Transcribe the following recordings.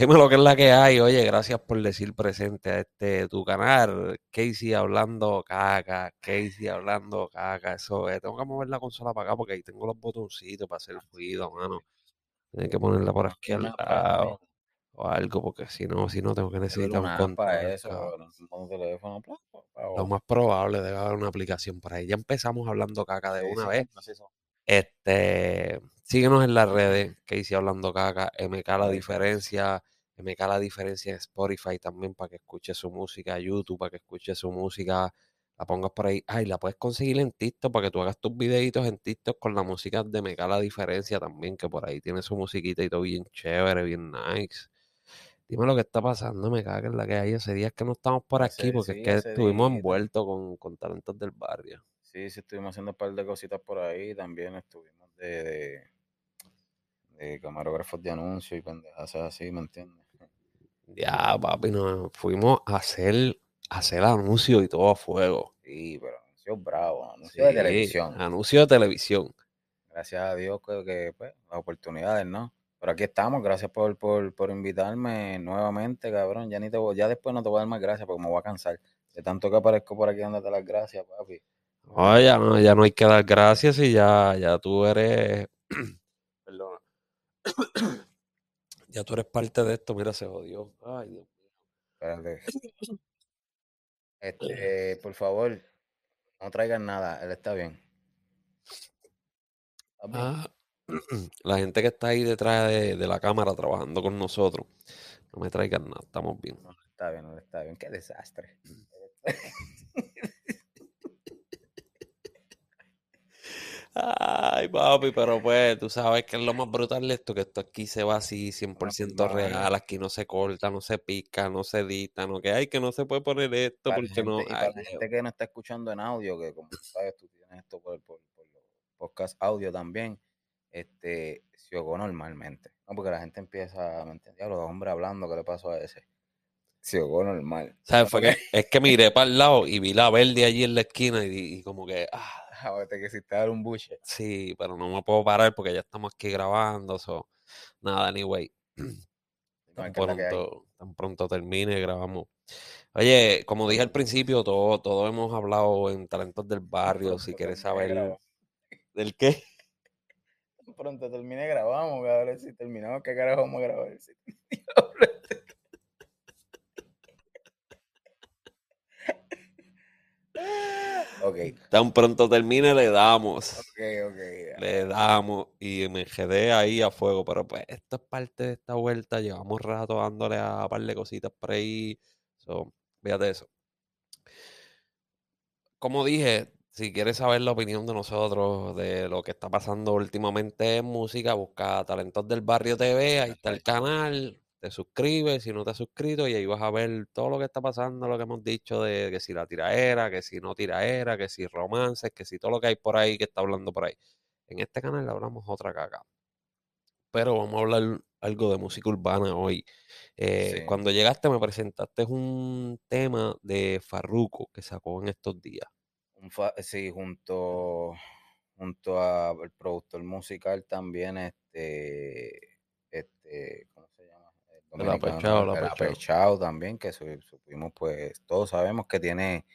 Dime lo que es la que hay. Oye, gracias por decir presente a este tu canal. Casey hablando caca, Casey hablando caca. Eso es. Tengo que mover la consola para acá porque ahí tengo los botoncitos para hacer ruido, mano. Tienes que ponerla por aquí al lado o algo, porque si no, si no tengo que necesitar un. Eso, un teléfono, Lo más probable debe haber una aplicación por ahí. Ya empezamos hablando caca de una vez. Este, síguenos en las redes, que hice hablando caca, MK la diferencia, MK la diferencia en Spotify también para que escuche su música, YouTube para que escuche su música, la pongas por ahí. Ay, la puedes conseguir en TikTok para que tú hagas tus videitos en TikTok con la música de MK la diferencia también, que por ahí tiene su musiquita y todo bien chévere, bien nice. Dime lo que está pasando, me caga en la que hay ese día que no estamos por aquí, porque es que estuvimos envueltos con, con talentos del barrio. Sí, sí, estuvimos haciendo un par de cositas por ahí. También estuvimos de, de, camarógrafos de anuncios y pendejas así, ¿me entiendes? Ya, papi, nos fuimos a hacer, a hacer anuncios y todo a fuego. Sí, pero anuncios bravos, anuncios de televisión. Anuncios de televisión. Gracias a Dios que, que pues, las oportunidades, ¿no? Pero aquí estamos, gracias por, por, por, invitarme nuevamente, cabrón. Ya ni te ya después no te voy a dar más gracias porque me voy a cansar. De tanto que aparezco por aquí dándote las gracias, papi. Oh, ya no, ya no hay que dar gracias y ya, ya tú eres. Perdona. Ya tú eres parte de esto, mira, se jodió. Ay, Dios mío. Espérate. Este, por favor, no traigan nada, él está bien. Ah, la gente que está ahí detrás de, de, la cámara trabajando con nosotros, no me traigan nada, estamos bien. No, está bien, no está bien, qué desastre. Ay, papi, pero pues tú sabes que es lo más brutal de esto, que esto aquí se va así 100% real, aquí no se corta, no se pica, no se edita, no que hay que no se puede poner esto porque no... Y para la gente que no está escuchando en audio, que como sabes, tú tienes esto por, por, por los podcast audio también, este, se ahogó normalmente, ¿no? Porque la gente empieza, ¿me entendía? Los hombres hablando, ¿qué le pasó a ese? Se ahogó normal. ¿Sabes? Fue que, es que miré para el lado y vi la verde allí en la esquina y, y como que, ah, a te quisiste dar un buche. Sí, pero no me puedo parar porque ya estamos aquí grabando. So. Nada, anyway. Tan, pronto, tan pronto termine, grabamos. Oye, como dije al principio, todo, todo hemos hablado en Talentos del Barrio. Si quieres saber del qué. Tan pronto termine, grabamos. Ver si terminamos, ¿qué carajo vamos a grabar? Okay. Tan pronto termine, le damos. Okay, okay, Le damos y me quedé ahí a fuego. Pero pues esto es parte de esta vuelta. Llevamos rato dándole a un par de cositas por ahí. So, fíjate eso. Como dije, si quieres saber la opinión de nosotros de lo que está pasando últimamente en música, busca Talentos del Barrio TV. Ahí está el canal te suscribes, si no te has suscrito, y ahí vas a ver todo lo que está pasando, lo que hemos dicho de que si la tiraera, que si no tiraera, que si romances, que si todo lo que hay por ahí que está hablando por ahí. En este canal hablamos otra caca. Pero vamos a hablar algo de música urbana hoy. Eh, cuando llegaste me presentaste un tema de Farruko que sacó en estos días. sí, junto, junto al productor musical también, este, este, el apechado, también, que supimos, pues, todos sabemos que tiene,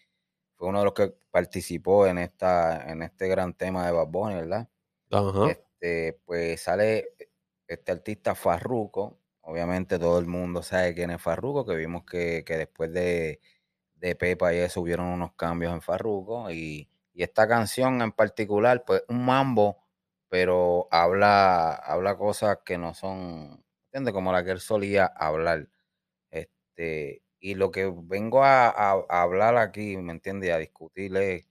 fue uno de los que participó en esta, en este gran tema de Bad Bunny, ¿verdad? Este, pues sale este artista Farruco, obviamente todo el mundo sabe quién es Farruco, que vimos que, después de, de Pepa y eso hubieron unos cambios en Farruco, y, y esta canción en particular, pues un mambo, pero habla, habla cosas que no son como la que él solía hablar. Este, y lo que vengo a, hablar aquí, ¿me entiendes? A discutirle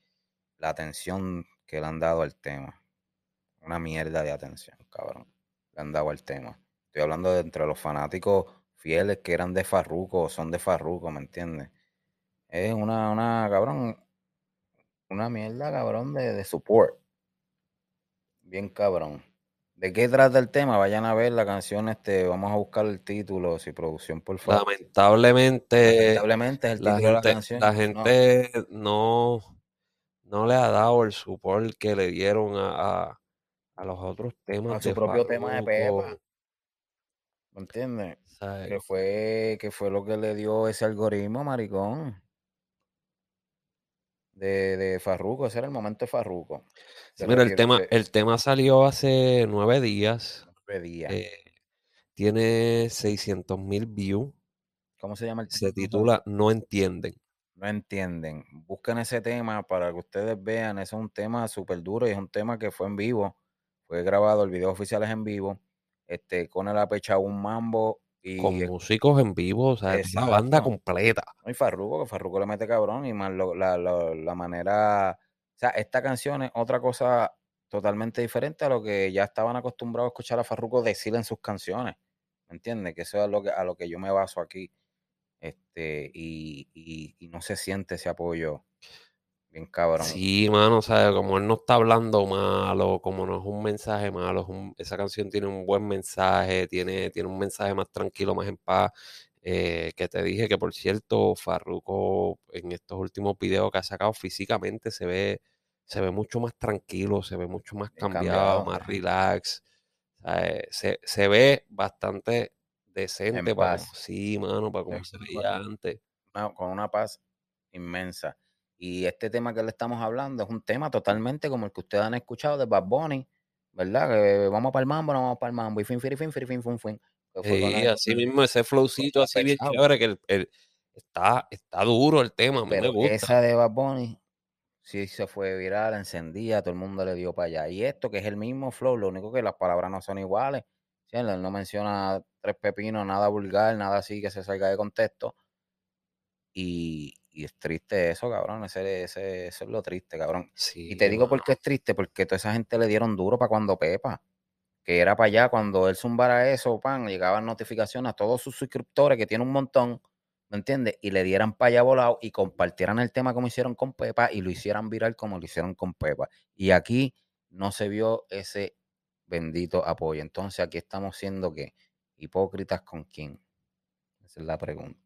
la atención que le han dado al tema. Una mierda de atención, cabrón. Le han dado al tema. Estoy hablando de entre los fanáticos fieles que eran de Farruco son de Farruco, ¿me entiendes? Es una, una, cabrón, una mierda, cabrón, de, de support. Bien cabrón. ¿De qué trata el tema? Vayan a ver la canción, este, vamos a buscar el título, si producción, por favor. Lamentablemente, Lamentablemente es el título de la canción. La gente no. no, le ha dado el support que le dieron a, a, los otros temas. A su propio tema de Pepa. ¿Me entiendes? Que fue, que fue lo que le dio ese algoritmo, maricón. De, de Farruco, ese era el momento de Farruco. mira, el tema, el tema salió hace nueve días. Nueve días. Eh, tiene 600 mil views. ¿Cómo se llama el Se titula No entienden. No entienden. Busquen ese tema para que ustedes vean. Ese es un tema súper duro y es un tema que fue en vivo. Fue grabado, el video oficial es en vivo. Este, con el apecha un mambo con músicos en vivo, o sea, es una banda completa. Y Farruko, que Farruko le mete cabrón, y más la, la, manera. O sea, esta canción es otra cosa totalmente diferente a lo que ya estaban acostumbrados a escuchar a Farruko decir en sus canciones. ¿Me entiendes? Que eso es a lo que, a lo que yo me baso aquí. Este, y, y, y no se siente ese apoyo Bien cabrón. Sí, mano, o sea, como él no está hablando malo, como no es un mensaje malo, esa canción tiene un buen mensaje, tiene, tiene un mensaje más tranquilo, más en paz. Eh, que te dije que, por cierto, Farruko en estos últimos videos que ha sacado físicamente se ve, se ve mucho más tranquilo, se ve mucho más cambiado, más relax. Eh, se, se, ve bastante decente. Para, sí, mano, para como se veía antes. con una paz inmensa. Y este tema que le estamos hablando es un tema totalmente como el que ustedes han escuchado de Bad Bunny, ¿verdad? Que vamos para el mambo, no vamos para el mambo. Y fin, fin, fin, fin, fin, fin, fin. Sí, así mismo, ese flowcito así bien chévere, que el, está, está duro el tema, me gusta. Esa de Bad Bunny, sí se fue viral, encendía, todo el mundo le dio para allá. Y esto, que es el mismo flow, lo único que las palabras no son iguales. Él no menciona tres pepinos, nada vulgar, nada así que se salga de contexto. Y, y es triste eso, cabrón. Ese, ese, eso es lo triste, cabrón. y te digo por qué es triste, porque toda esa gente le dieron duro para cuando Pepa. Que era para allá, cuando él zumbara eso, pan, llegaban notificaciones a todos sus suscriptores, que tiene un montón, ¿me entiendes? Y le dieran para allá volado y compartieran el tema como hicieron con Pepa y lo hicieran viral como lo hicieron con Pepa. Y aquí no se vio ese bendito apoyo. Entonces aquí estamos siendo que hipócritas con quién. Esa es la pregunta.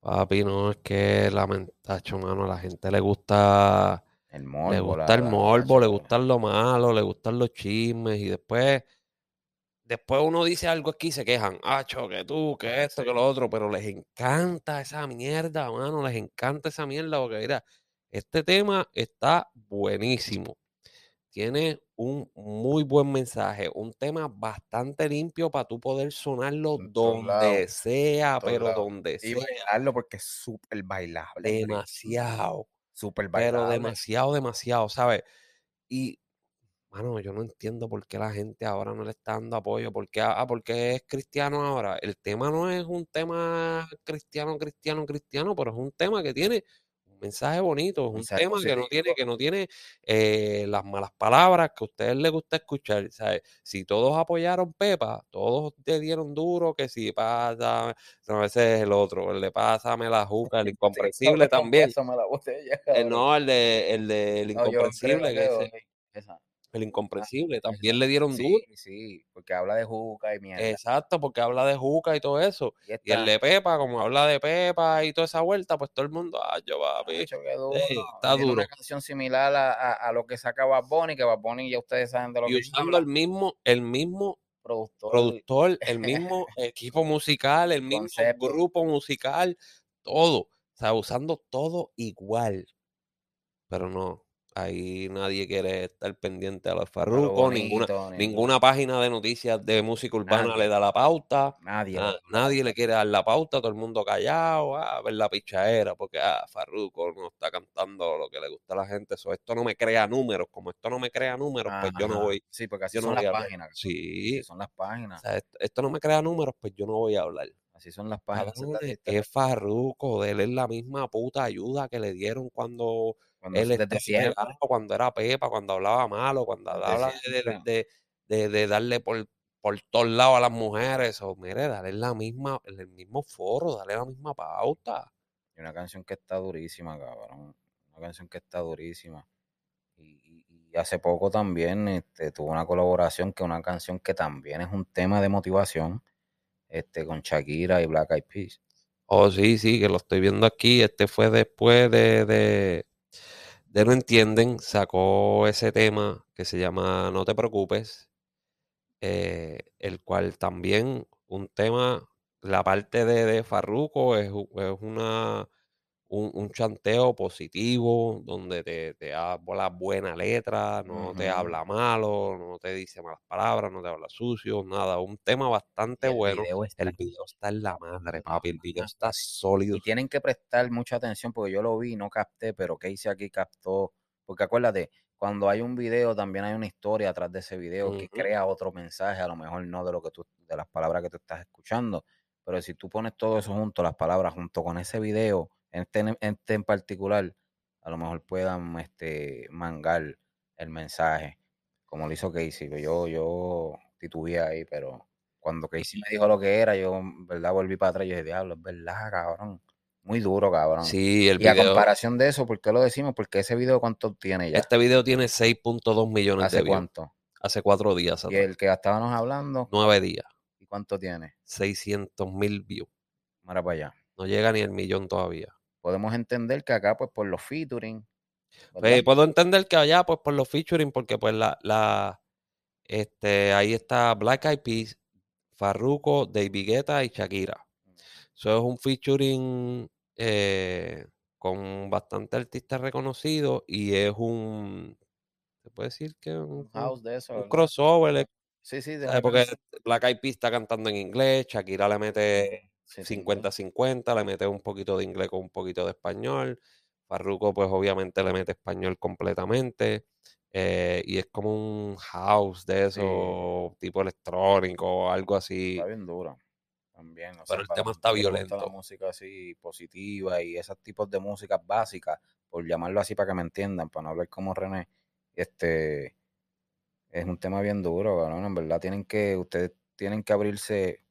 Papi, no, es que lamentacho, mano, a la gente le gusta el morbo, le gusta el morbo, le gusta lo malo, le gustan los chismes y después después uno dice algo aquí y se quejan, acho, que tú, que esto, que lo otro, pero les encanta esa mierda, mano, les encanta esa mierda porque mira, este tema está buenísimo tiene un muy buen mensaje, un tema bastante limpio para tú poder sonarlo donde sea, pero donde sea. Y bailarlo porque es súper bailable. Demasiado. Súper bailable. Pero demasiado, demasiado, ¿sabes? Y, mano, yo no entiendo por qué la gente ahora no le está dando apoyo. ¿Por qué, ah, porque es cristiano ahora? El tema no es un tema cristiano, cristiano, cristiano, pero es un tema que tiene mensaje bonito, es un tema que no tiene, que no tiene eh, las malas palabras que a ustedes les gusta escuchar. ¿sabes? Si todos apoyaron Pepa, todos te dieron duro, que si pasa, no, ese es el otro, el de pásame la juca, el incomprensible también. Eh, no, el de el de el incomprensible, que el incomprensible, también le dieron duro. Sí, porque habla de Juca y mierda. Exacto, porque habla de Juca y todo eso. Y, el de Pepa, como habla de Pepa y toda esa vuelta, pues todo el mundo, ah, yo va, duro. está duro. una canción similar a, a, lo que saca Bad Bunny, que Bad Bunny ya ustedes saben de lo y que usando el mismo, el mismo productor, productor el mismo equipo musical, el mismo grupo musical, todo. O sea, usando todo igual. Pero no, Ahí nadie quiere estar pendiente a los farrucos, ninguna, ninguna página de noticias de música urbana le da la pauta. Nadie. nadie le quiere dar la pauta, todo el mundo callado, a ver la pichadera, porque ah, Farruko no está cantando lo que le gusta a la gente. Eso, esto no me crea números. Como esto no me crea números, pues yo no voy. Sí, porque así son las páginas. Sí. son las páginas. esto, no me crea números, pues yo no voy a hablar. Así son las páginas. Es Farruko, de él es la misma puta ayuda que le dieron cuando cuando él este, cuando era Pepa, cuando hablaba malo, cuando hablaba de, de, de, darle por, por todos lados a las mujeres, o mire, darle la misma, el mismo foro, darle la misma pauta. Y una canción que está durísima, cabrón. Una canción que está durísima. Y, y, hace poco también este, tuvo una colaboración que una canción que también es un tema de motivación este, con Shakira y Black Eyed Peas. Oh, sí, sí, que lo estoy viendo aquí. Este fue después de, de No Entienden sacó ese tema que se llama No te preocupes, eh, el cual también un tema, la parte de, de Farruko es, es una un, chanteo positivo, donde te, te habla buena letra, no te habla malo, no te dice malas palabras, no te habla sucio, nada. Un tema bastante bueno. el video está en la madre, papi. El video está sólido. Y tienen que prestar mucha atención porque yo lo vi, no capté, pero hice aquí captó. Porque acuérdate, cuando hay un video también hay una historia atrás de ese video que crea otro mensaje, a lo mejor no de lo que tú, de las palabras que tú estás escuchando. Pero si tú pones todo eso junto, las palabras junto con ese video, este, este, en particular, a lo mejor puedan este, mangar el mensaje, como lo hizo Casey. Yo, yo titubeé ahí, pero cuando Casey me dijo lo que era, yo, verdad, volví para atrás y dije, diablo, es verdad, cabrón. Muy duro, cabrón. Sí, el y a comparación de eso, ¿por qué lo decimos? Porque ese video, ¿cuánto tiene ya? Este video tiene 6.2 millones ¿Hace de views. cuánto? Hace cuatro días. ¿Y el que estábamos hablando? Nueve días. ¿Y cuánto tiene? 600 mil views. Mira para allá. No llega ni el millón todavía podemos entender que acá, pues por los featuring. Pues, puedo entender que allá, pues por los featuring, porque pues la, la, este, ahí está Black Eyed Peas, Farruko, David Guetta y Shakira. Eso es un featuring eh, con bastante artistas reconocidos y es un, se puede decir que un, house de eso, un crossover. Sí, sí, porque Black Eyed Peas está cantando en inglés, Shakira le mete 50-50, le mete un poquito de inglés con un poquito de español. Farruko, pues obviamente le mete español completamente. Eh, y es como un house de eso, tipo electrónico o algo así. Está bien duro. También. Pero el tema está violento. La música así positiva y esos tipos de música básicas, por llamarlo así para que me entiendan, para no hablar como René. Este es un tema bien duro. En verdad tienen que, ustedes tienen que abrirse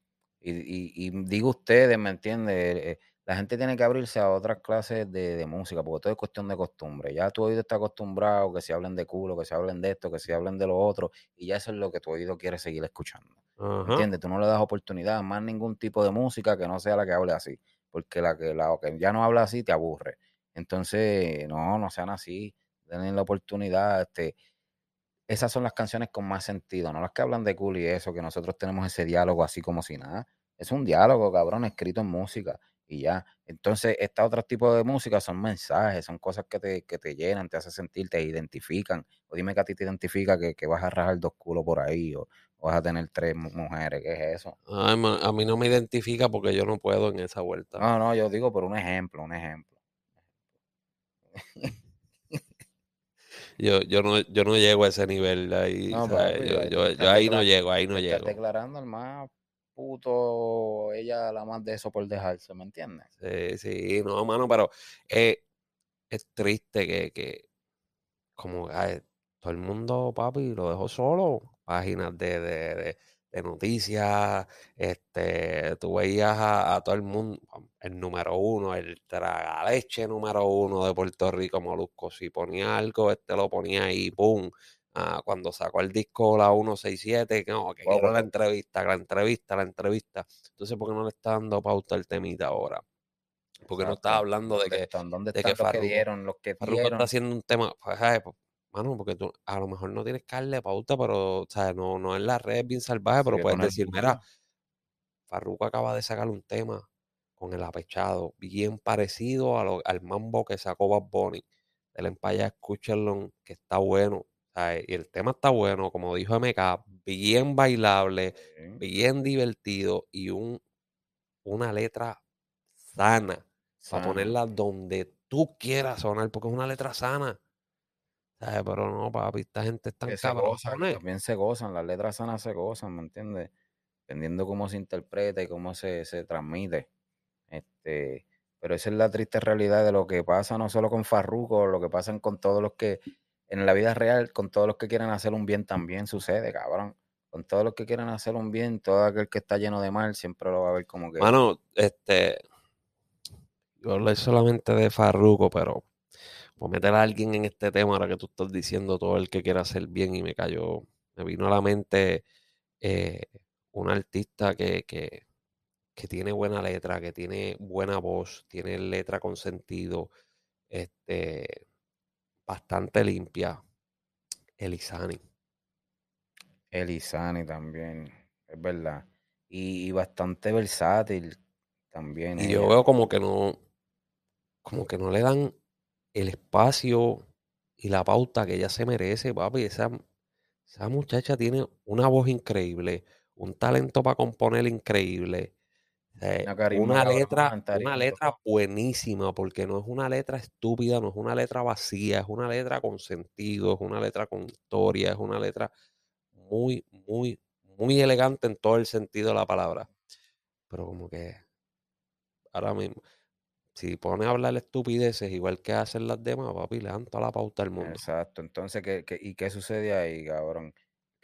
y, digo ustedes, ¿me entiendes? Eh, la gente tiene que abrirse a otras clases de, música, porque todo es cuestión de costumbre. Ya tu oído está acostumbrado que se hablen de culo, que se hablen de esto, que se hablen de lo otro, y ya eso es lo que tu oído quiere seguir escuchando. ¿Me entiendes? Tú no le das oportunidad a más ningún tipo de música que no sea la que hable así, porque la que, la que ya no habla así te aburre. Entonces, no, no sean así, denle la oportunidad, este, esas son las canciones con más sentido, no las que hablan de cool y eso, que nosotros tenemos ese diálogo así como si nada. Es un diálogo, cabrón, escrito en música y ya. Entonces, este otro tipo de música son mensajes, son cosas que te, que te llenan, te hacen sentir, te identifican. O dime que a ti te identifica que, vas a rajar dos culos por ahí o, vas a tener tres mujeres, ¿qué es eso? a mí no me identifica porque yo no puedo en esa vuelta. No, no, yo digo por un ejemplo, un ejemplo. yo, yo, no, yo no llego a ese nivel ahí. yo, yo, ahí no llego, ahí no llego. declarando el más puto, ella la más de eso por dejarse, ¿me entiendes? Sí, sí, no, mano, pero eh, es triste que, que como todo el mundo, papi, lo dejó solo. Páginas de, de de noticias, este, tú veías a, todo el mundo, el número uno, el tragaleche número uno de Puerto Rico, Molusco, si ponía algo, este lo ponía ahí, ¡pum! Cuando sacó el disco la 167, que no, que quiero la entrevista, la entrevista, la entrevista. Entonces, ¿por qué no le está dando pauta el temita ahora? Porque no está hablando de que, ¿Dónde de que, que dieron, los que está haciendo un tema, pues, pues mano, porque tú a lo mejor no tienes que darle pauta, pero, o sea, no, no en la red bien salvaje, pero puedes decir, mira, Farruko acaba de sacar un tema con el apechado, bien parecido a lo, al mambo que sacó Bad Bunny. Del empaya, escúchenlo, que está bueno. Y el tema está bueno, como dijo MK, bien bailable, bien divertido y un, una letra sana, sana, para ponerla donde tú quieras sonar, porque es una letra sana. Pero no, papi, esta gente está tan También se gozan, las letras sanas se gozan, ¿me entiendes? Dependiendo cómo se interpreta y cómo se, se transmite. Este, pero esa es la triste realidad de lo que pasa no solo con Farruko, lo que pasa con todos los que, en la vida real, con todos los que quieren hacer un bien también sucede, cabrón. Con todos los que quieren hacer un bien, todo aquel que está lleno de mal siempre lo va a ver como que. Mano, este. Yo hablé solamente de Farruko, pero pues meter a alguien en este tema ahora que tú estás diciendo todo el que quiera hacer bien y me cayó, me vino a la mente eh, un artista que, que, que, tiene buena letra, que tiene buena voz, tiene letra con sentido, este, bastante limpia, Elizani. Elizani también, es verdad. y, bastante versátil también. Y yo veo como que no, como que no le dan el espacio y la pauta que ella se merece, papi. Esa, esa muchacha tiene una voz increíble, un talento para componer increíble. Una, letra, una letra buenísima, porque no es una letra estúpida, no es una letra vacía, es una letra con sentido, es una letra con historia, es una letra muy, muy, muy elegante en todo el sentido de la palabra. Pero como que ahora mismo, si pone a hablar estupideces igual que hacen las demás, papi, le dan toda la pauta al mundo. Exacto. Entonces, ¿qué, y qué sucede ahí, cabrón?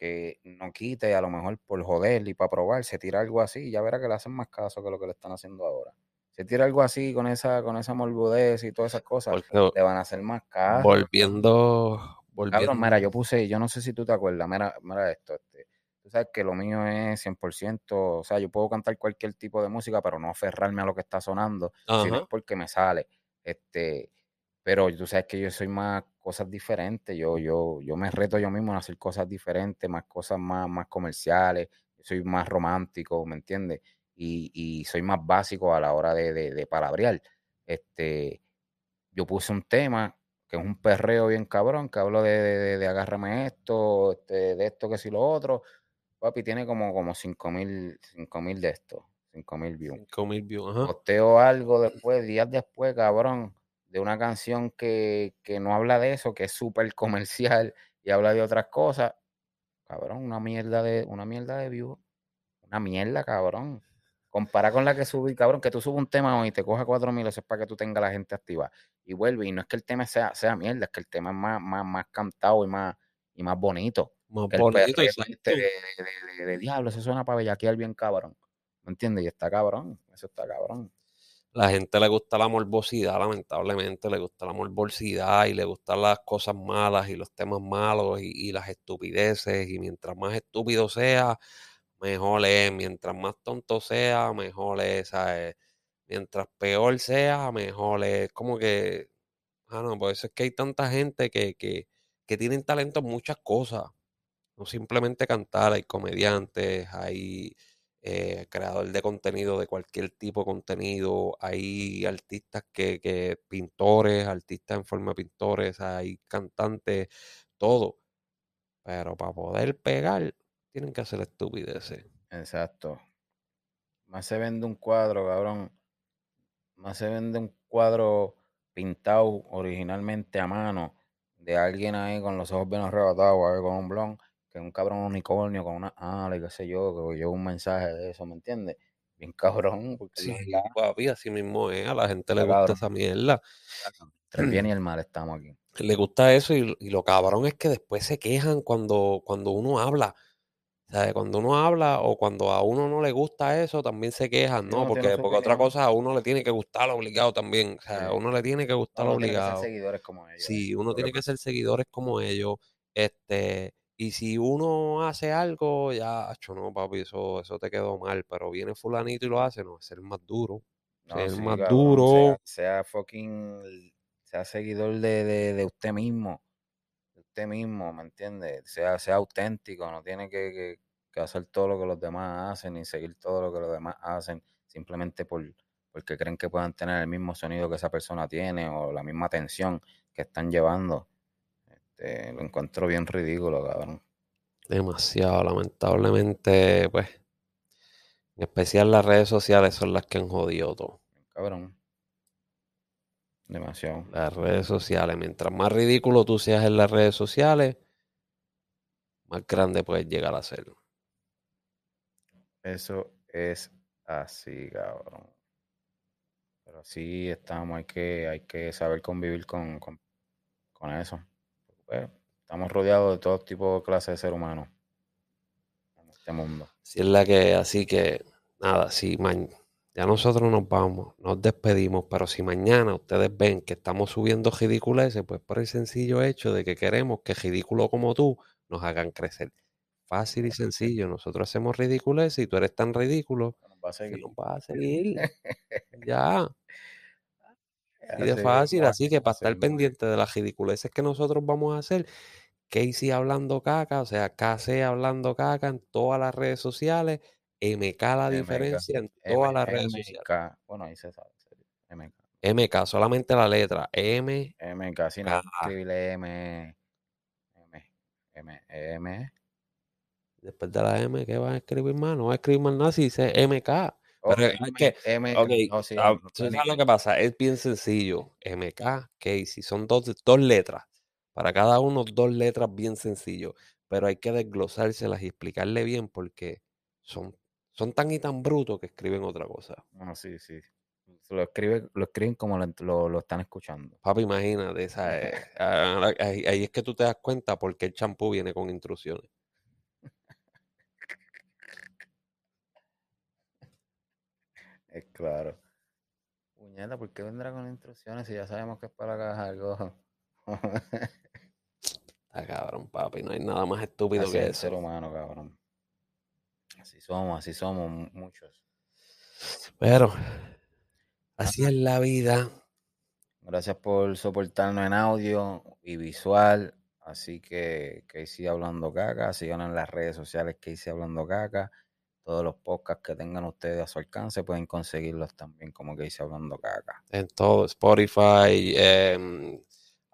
Que no quite, a lo mejor por joder y para probar, se tira algo así, y ya verá que le hacen más caso que lo que le están haciendo ahora. Se tira algo así con esa, con esa morbudez y todas esas cosas, le van a hacer más caso. Volviendo, volviendo. Cabrón, mira, yo puse, yo no sé si tú te acuerdas, mira, mira esto, este, tú sabes que lo mío es 100%, o sea, yo puedo cantar cualquier tipo de música, pero no aferrarme a lo que está sonando, sino porque me sale. Este, pero tú sabes que yo soy más cosas diferentes, yo, yo, yo me reto yo mismo a hacer cosas diferentes, más cosas más, más comerciales, soy más romántico, ¿me entiendes? Y, y, soy más básico a la hora de, de, de palabrear. Este, yo puse un tema que es un perreo bien cabrón, que hablo de, de, de agárrame esto, este, de esto que si lo otro, Papi tiene como, como 5 mil de esto, 5 mil views. 5 mil views, ajá. Posteo algo después, días después, cabrón, de una canción que, que no habla de eso, que es súper comercial y habla de otras cosas. Cabrón, una mierda de, una mierda de views. Una mierda, cabrón. Compara con la que subí, cabrón, que tú subes un tema hoy y te coja 4 mil, eso es para que tú tengas la gente activa. Y vuelve, y no es que el tema sea, sea mierda, es que el tema es más, más, más cantado y más, y más bonito. Más bonito este de, diablo, eso suena para bellaquear bien cabrón. ¿Me entiendes? Y está cabrón, eso está cabrón. La gente le gusta la morbosidad, lamentablemente, le gusta la morbosidad y le gustan las cosas malas y los temas malos y, las estupideces. Y mientras más estúpido sea, mejor es. Mientras más tonto sea, mejor es. Mientras peor sea, mejor es. Como que, ah, no, por eso es que hay tanta gente que, que, que tienen talento en muchas cosas no simplemente cantar, hay comediantes, hay eh, creadores de contenido de cualquier tipo de contenido, hay artistas que, que pintores, artistas en forma de pintores, hay cantantes, todo. Pero para poder pegar, tienen que hacer estupideces. Exacto. Más se vende un cuadro, cabrón. Más se vende un cuadro pintado originalmente a mano de alguien ahí con los ojos bien arrebatados, con un blon, que un cabrón unicornio con una ala y qué sé yo, que yo un mensaje de eso, ¿me entiendes? Bien cabrón. Porque sí, papi, así mismo es, a la gente le gusta esa mierda. El bien y el mal estamos aquí. Le gusta eso y, lo cabrón es que después se quejan cuando, cuando uno habla. O sea, cuando uno habla o cuando a uno no le gusta eso, también se quejan, ¿no? porque, porque otra cosa a uno le tiene que gustar obligado también. O sea, a uno le tiene que gustar obligado. Tiene que ser seguidores como ellos. Sí, uno tiene que ser seguidores como ellos. Este, y si uno hace algo, ya, hecho, no, papi, eso, eso te quedó mal. Pero viene fulanito y lo hace, no, es el más duro. es el más duro. Sea, fucking, sea seguidor de, de, usted mismo. De usted mismo, ¿me entiende? Sea, sea auténtico, no tiene que, que, hacer todo lo que los demás hacen ni seguir todo lo que los demás hacen simplemente por, porque creen que puedan tener el mismo sonido que esa persona tiene o la misma atención que están llevando. Este, lo encuentro bien ridículo, cabrón. Demasiado, lamentablemente, pues. En especial las redes sociales son las que han jodido todo. Cabrón. Demasiado. Las redes sociales. Mientras más ridículo tú seas en las redes sociales, más grande puedes llegar a ser. Eso es así, cabrón. Pero así estamos, hay que, hay que saber convivir con, con, con eso. Pues, estamos rodeados de todo tipo de clases de ser humano en este mundo. Sí, es la que, así que, nada, si ya nosotros nos vamos, nos despedimos, pero si mañana ustedes ven que estamos subiendo ridiculeces, pues por el sencillo hecho de que queremos que ridículo como tú nos hagan crecer. Fácil y sencillo, nosotros hacemos ridiculeces y tú eres tan ridículo nos va a seguir. nos va a seguir. ya. Y de fácil, así que para estar pendiente de las ridiculeces que nosotros vamos a hacer, Casey hablando caca, o sea, KC hablando caca en todas las redes sociales, MK la diferencia en todas las redes sociales. Bueno, ahí se sabe. MK. MK, solamente la letra. M. MK, sin escribirle M. M. M. M. Después de la M, ¿qué vas a escribir más? No va a escribir más nada si dice MK. Pero es que, M, okay, no, sí, ah, ¿sabes lo que pasa? Es bien sencillo. MK, Casey, son dos, dos letras. Para cada uno, dos letras bien sencillo. Pero hay que desglosárselas y explicarle bien porque son, son tan y tan brutos que escriben otra cosa. Ah, sí, sí. Lo, escribe, lo escriben como lo, lo, están escuchando. Papi, imagínate, esa, ahí, ahí, es que tú te das cuenta porque el champú viene con instrucciones. Es claro. Puñeta, ¿por qué vendrá con instrucciones si ya sabemos que es para acá algo? Está cabrón, papi. No hay nada más estúpido que eso. ser humano, cabrón. Así somos, así somos muchos. Pero, así es la vida. Gracias por soportarnos en audio y visual. Así que, que hice hablando caca. Sigan en las redes sociales que hice hablando caca. Todos los podcasts que tengan ustedes a su alcance pueden conseguirlos también, como que hice hablando caca. En todo, Spotify, em,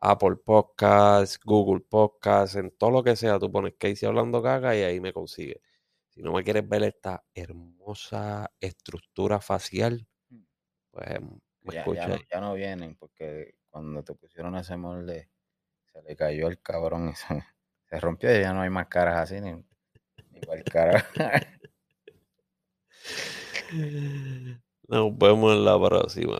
Apple Podcasts, Google Podcasts, en todo lo que sea, tú pones Casey hablando caca y ahí me consigue. Si no me quieres ver esta hermosa estructura facial, mm. pues me ya, escucha. Ya no, vienen, porque cuando te pusieron ese molde, se le cayó el cabrón y se, rompió y ya no hay más caras así, ni, ni igual cara. Nos vemos en la próxima.